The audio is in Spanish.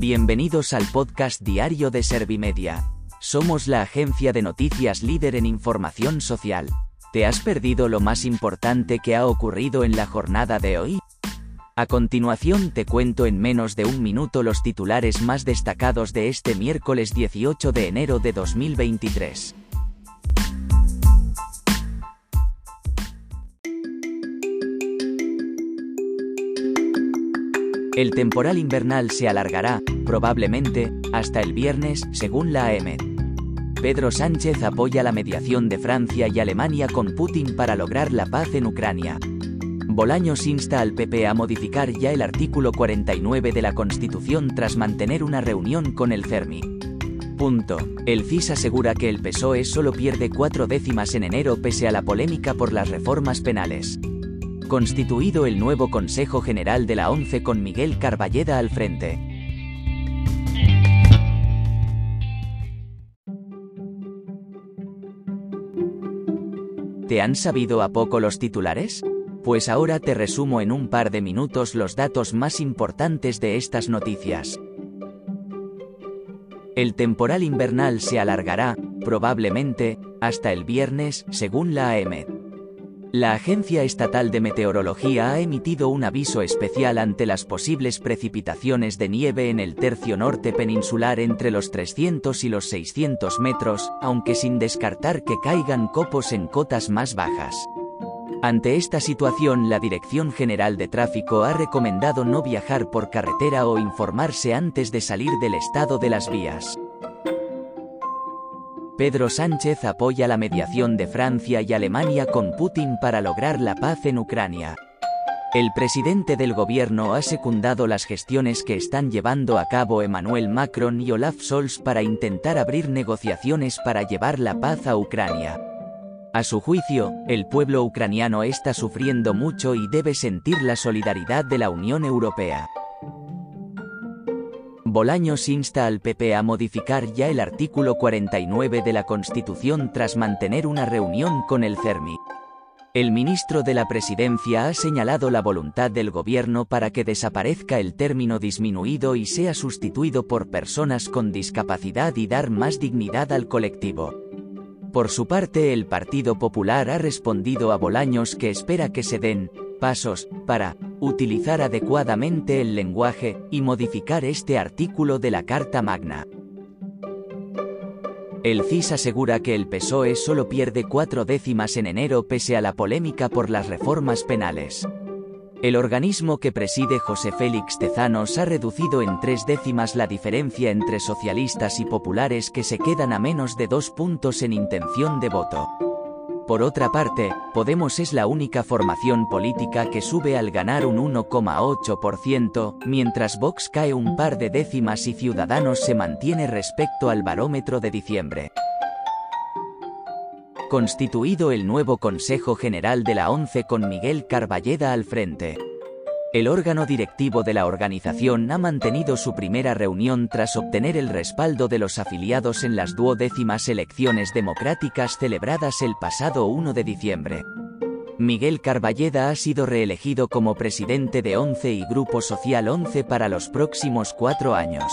Bienvenidos al podcast diario de Servimedia. Somos la agencia de noticias líder en información social. ¿Te has perdido lo más importante que ha ocurrido en la jornada de hoy? A continuación te cuento en menos de un minuto los titulares más destacados de este miércoles 18 de enero de 2023. El temporal invernal se alargará, probablemente, hasta el viernes, según la AEMET. Pedro Sánchez apoya la mediación de Francia y Alemania con Putin para lograr la paz en Ucrania. Bolaños insta al PP a modificar ya el artículo 49 de la Constitución tras mantener una reunión con el CERMI. Punto. El CIS asegura que el PSOE solo pierde cuatro décimas en enero pese a la polémica por las reformas penales constituido el nuevo Consejo General de la ONCE con Miguel Carballeda al frente. ¿Te han sabido a poco los titulares? Pues ahora te resumo en un par de minutos los datos más importantes de estas noticias. El temporal invernal se alargará, probablemente, hasta el viernes, según la AEMET. La Agencia Estatal de Meteorología ha emitido un aviso especial ante las posibles precipitaciones de nieve en el tercio norte peninsular entre los 300 y los 600 metros, aunque sin descartar que caigan copos en cotas más bajas. Ante esta situación, la Dirección General de Tráfico ha recomendado no viajar por carretera o informarse antes de salir del estado de las vías. Pedro Sánchez apoya la mediación de Francia y Alemania con Putin para lograr la paz en Ucrania. El presidente del gobierno ha secundado las gestiones que están llevando a cabo Emmanuel Macron y Olaf Scholz para intentar abrir negociaciones para llevar la paz a Ucrania. A su juicio, el pueblo ucraniano está sufriendo mucho y debe sentir la solidaridad de la Unión Europea. Bolaños insta al PP a modificar ya el artículo 49 de la Constitución tras mantener una reunión con el CERMI. El ministro de la Presidencia ha señalado la voluntad del gobierno para que desaparezca el término disminuido y sea sustituido por personas con discapacidad y dar más dignidad al colectivo. Por su parte, el Partido Popular ha respondido a Bolaños que espera que se den pasos para utilizar adecuadamente el lenguaje y modificar este artículo de la Carta Magna. El CIS asegura que el PSOE solo pierde cuatro décimas en enero pese a la polémica por las reformas penales. El organismo que preside José Félix Tezanos ha reducido en tres décimas la diferencia entre socialistas y populares que se quedan a menos de dos puntos en intención de voto. Por otra parte, Podemos es la única formación política que sube al ganar un 1,8%, mientras Vox cae un par de décimas y Ciudadanos se mantiene respecto al barómetro de diciembre. Constituido el nuevo Consejo General de la ONCE con Miguel Carballeda al frente. El órgano directivo de la organización ha mantenido su primera reunión tras obtener el respaldo de los afiliados en las duodécimas elecciones democráticas celebradas el pasado 1 de diciembre. Miguel Carballeda ha sido reelegido como presidente de ONCE y Grupo Social ONCE para los próximos cuatro años.